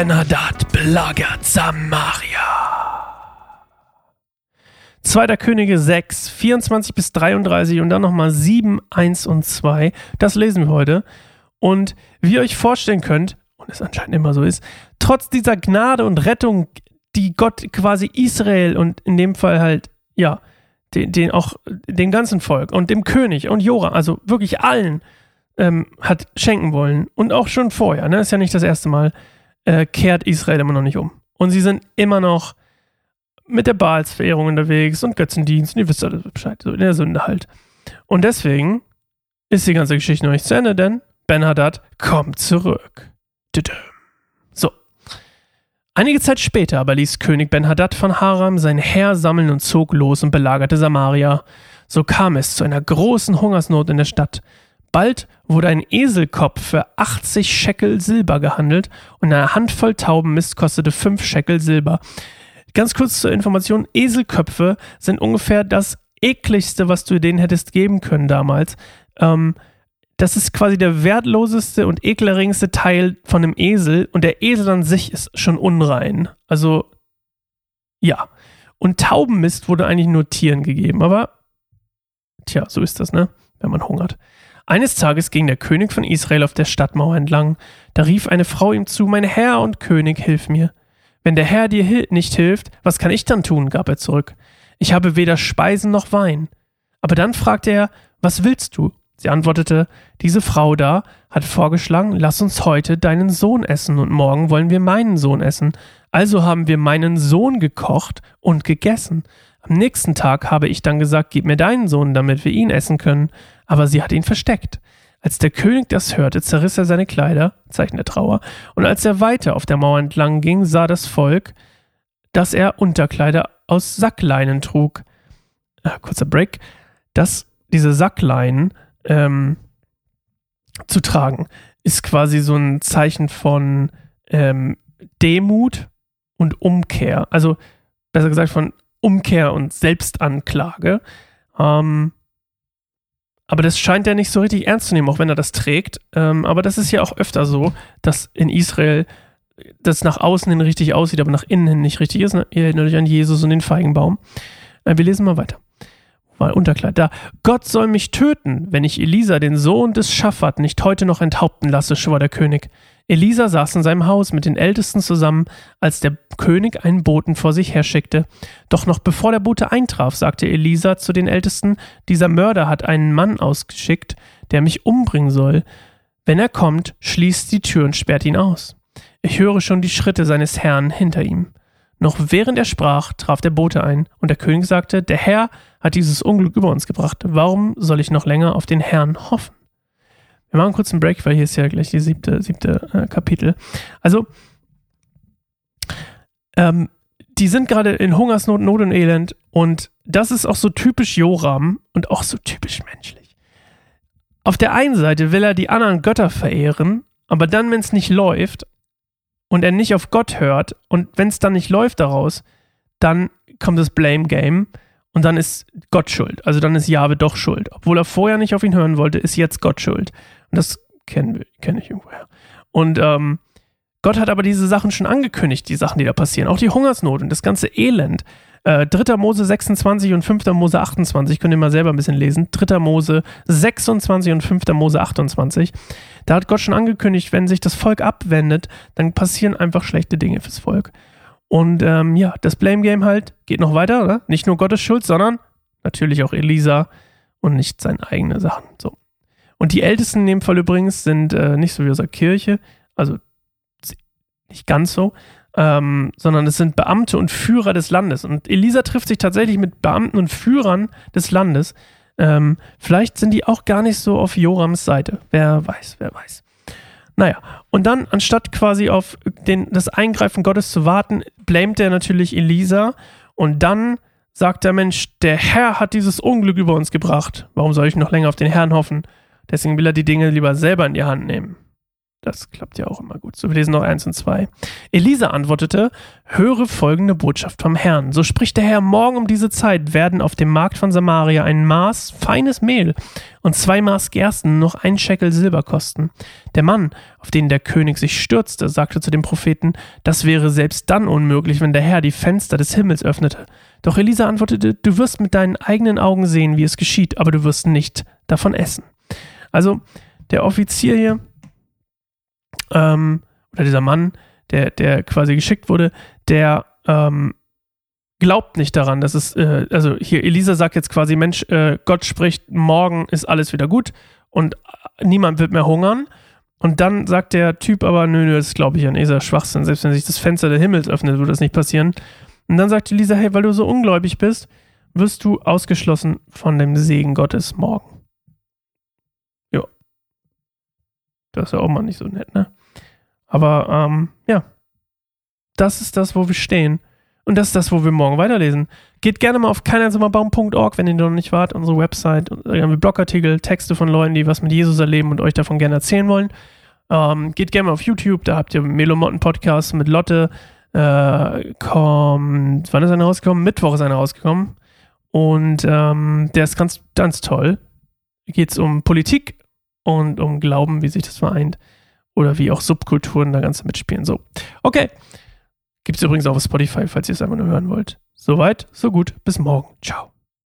Ben-Hadad belagert Samaria. 2. Könige 6, 24 bis 33 und dann nochmal 7, 1 und 2. Das lesen wir heute. Und wie ihr euch vorstellen könnt, und es anscheinend immer so ist, trotz dieser Gnade und Rettung, die Gott quasi Israel und in dem Fall halt, ja, den, den auch dem ganzen Volk und dem König und Jora, also wirklich allen, ähm, hat schenken wollen. Und auch schon vorher, ne, ist ja nicht das erste Mal, äh, kehrt Israel immer noch nicht um. Und sie sind immer noch mit der Baalsverehrung unterwegs und Götzendienst. Und ihr wisst alles Bescheid, so in der Sünde halt. Und deswegen ist die ganze Geschichte noch nicht zu Ende, denn Ben-Hadad kommt zurück. So. Einige Zeit später aber ließ König Ben-Hadad von Haram sein Heer sammeln und zog los und belagerte Samaria. So kam es zu einer großen Hungersnot in der Stadt. Bald wurde ein Eselkopf für 80 Schekel Silber gehandelt und eine Handvoll Taubenmist kostete 5 Schekel Silber. Ganz kurz zur Information: Eselköpfe sind ungefähr das ekligste, was du denen hättest geben können damals. Ähm, das ist quasi der wertloseste und ekelerregendste Teil von einem Esel und der Esel an sich ist schon unrein. Also, ja. Und Taubenmist wurde eigentlich nur Tieren gegeben, aber tja, so ist das, ne? Wenn man hungert. Eines Tages ging der König von Israel auf der Stadtmauer entlang. Da rief eine Frau ihm zu: Mein Herr und König, hilf mir. Wenn der Herr dir nicht hilft, was kann ich dann tun? gab er zurück. Ich habe weder Speisen noch Wein. Aber dann fragte er: Was willst du? Sie antwortete: Diese Frau da hat vorgeschlagen, lass uns heute deinen Sohn essen und morgen wollen wir meinen Sohn essen. Also haben wir meinen Sohn gekocht und gegessen. Am nächsten Tag habe ich dann gesagt, gib mir deinen Sohn, damit wir ihn essen können. Aber sie hat ihn versteckt. Als der König das hörte, zerriss er seine Kleider, Zeichen der Trauer, und als er weiter auf der Mauer entlang ging, sah das Volk, dass er Unterkleider aus Sackleinen trug. Äh, kurzer Break. Dass diese Sackleinen ähm, zu tragen, ist quasi so ein Zeichen von ähm, Demut und Umkehr. Also, besser gesagt, von Umkehr und Selbstanklage. Ähm, aber das scheint er nicht so richtig ernst zu nehmen, auch wenn er das trägt. Ähm, aber das ist ja auch öfter so, dass in Israel das nach außen hin richtig aussieht, aber nach innen hin nicht richtig ist. Ihr erinnert euch an Jesus und den Feigenbaum. Äh, wir lesen mal weiter. Mal Unterkleid da. Gott soll mich töten, wenn ich Elisa, den Sohn des Schaffat, nicht heute noch enthaupten lasse, schwor der König. Elisa saß in seinem Haus mit den Ältesten zusammen, als der König einen Boten vor sich herschickte. Doch noch bevor der Bote eintraf, sagte Elisa zu den Ältesten, dieser Mörder hat einen Mann ausgeschickt, der mich umbringen soll. Wenn er kommt, schließt die Tür und sperrt ihn aus. Ich höre schon die Schritte seines Herrn hinter ihm. Noch während er sprach, traf der Bote ein, und der König sagte, der Herr hat dieses Unglück über uns gebracht. Warum soll ich noch länger auf den Herrn hoffen? Wir machen kurz einen Break, weil hier ist ja gleich die siebte, siebte äh, Kapitel. Also, ähm, die sind gerade in Hungersnot, Not und Elend und das ist auch so typisch Joram und auch so typisch menschlich. Auf der einen Seite will er die anderen Götter verehren, aber dann, wenn es nicht läuft und er nicht auf Gott hört und wenn es dann nicht läuft daraus, dann kommt das Blame Game und dann ist Gott schuld. Also dann ist Jahwe doch schuld. Obwohl er vorher nicht auf ihn hören wollte, ist jetzt Gott schuld. Und das kenne kenn ich irgendwoher. Und ähm, Gott hat aber diese Sachen schon angekündigt, die Sachen, die da passieren. Auch die Hungersnot und das ganze Elend. Äh, 3. Mose 26 und 5. Mose 28, könnt ihr mal selber ein bisschen lesen. 3. Mose 26 und 5. Mose 28. Da hat Gott schon angekündigt, wenn sich das Volk abwendet, dann passieren einfach schlechte Dinge fürs Volk. Und ähm, ja, das Blame Game halt geht noch weiter, oder? Nicht nur Gottes Schuld, sondern natürlich auch Elisa und nicht seine eigene Sachen. So. Und die Ältesten in dem Fall übrigens sind äh, nicht so wie aus der Kirche, also nicht ganz so, ähm, sondern es sind Beamte und Führer des Landes. Und Elisa trifft sich tatsächlich mit Beamten und Führern des Landes. Ähm, vielleicht sind die auch gar nicht so auf Jorams Seite. Wer weiß, wer weiß. Naja, und dann, anstatt quasi auf den, das Eingreifen Gottes zu warten, blamet er natürlich Elisa und dann sagt der Mensch, der Herr hat dieses Unglück über uns gebracht. Warum soll ich noch länger auf den Herrn hoffen? Deswegen will er die Dinge lieber selber in die Hand nehmen. Das klappt ja auch immer gut. So, wir lesen noch eins und zwei. Elisa antwortete, höre folgende Botschaft vom Herrn. So spricht der Herr, morgen um diese Zeit werden auf dem Markt von Samaria ein Maß feines Mehl und zwei Maß Gersten noch ein Scheckel Silber kosten. Der Mann, auf den der König sich stürzte, sagte zu dem Propheten, das wäre selbst dann unmöglich, wenn der Herr die Fenster des Himmels öffnete. Doch Elisa antwortete, du wirst mit deinen eigenen Augen sehen, wie es geschieht, aber du wirst nicht davon essen. Also, der Offizier hier, ähm, oder dieser Mann, der, der quasi geschickt wurde, der ähm, glaubt nicht daran, dass es, äh, also hier, Elisa sagt jetzt quasi, Mensch, äh, Gott spricht, morgen ist alles wieder gut und niemand wird mehr hungern. Und dann sagt der Typ aber, nö, nö, das glaube ich an Esa Schwachsinn. Selbst wenn sich das Fenster des Himmels öffnet, wird das nicht passieren. Und dann sagt Elisa, hey, weil du so ungläubig bist, wirst du ausgeschlossen von dem Segen Gottes morgen. Ja. Das ist ja auch mal nicht so nett, ne? Aber ähm, ja, das ist das, wo wir stehen. Und das ist das, wo wir morgen weiterlesen. Geht gerne mal auf keineinsamerbaum.org, wenn ihr noch nicht wart, unsere Website. Wir haben Blogartikel, Texte von Leuten, die was mit Jesus erleben und euch davon gerne erzählen wollen. Ähm, geht gerne mal auf YouTube, da habt ihr Melomotten Podcast mit Lotte. Äh, kommt, wann ist einer rausgekommen? Mittwoch ist einer rausgekommen. Und ähm, der ist ganz, ganz toll. Geht es um Politik und um Glauben, wie sich das vereint oder wie auch Subkulturen da ganz mitspielen. So, okay. Gibt es übrigens auch auf Spotify, falls ihr es einfach nur hören wollt. Soweit, so gut. Bis morgen. Ciao.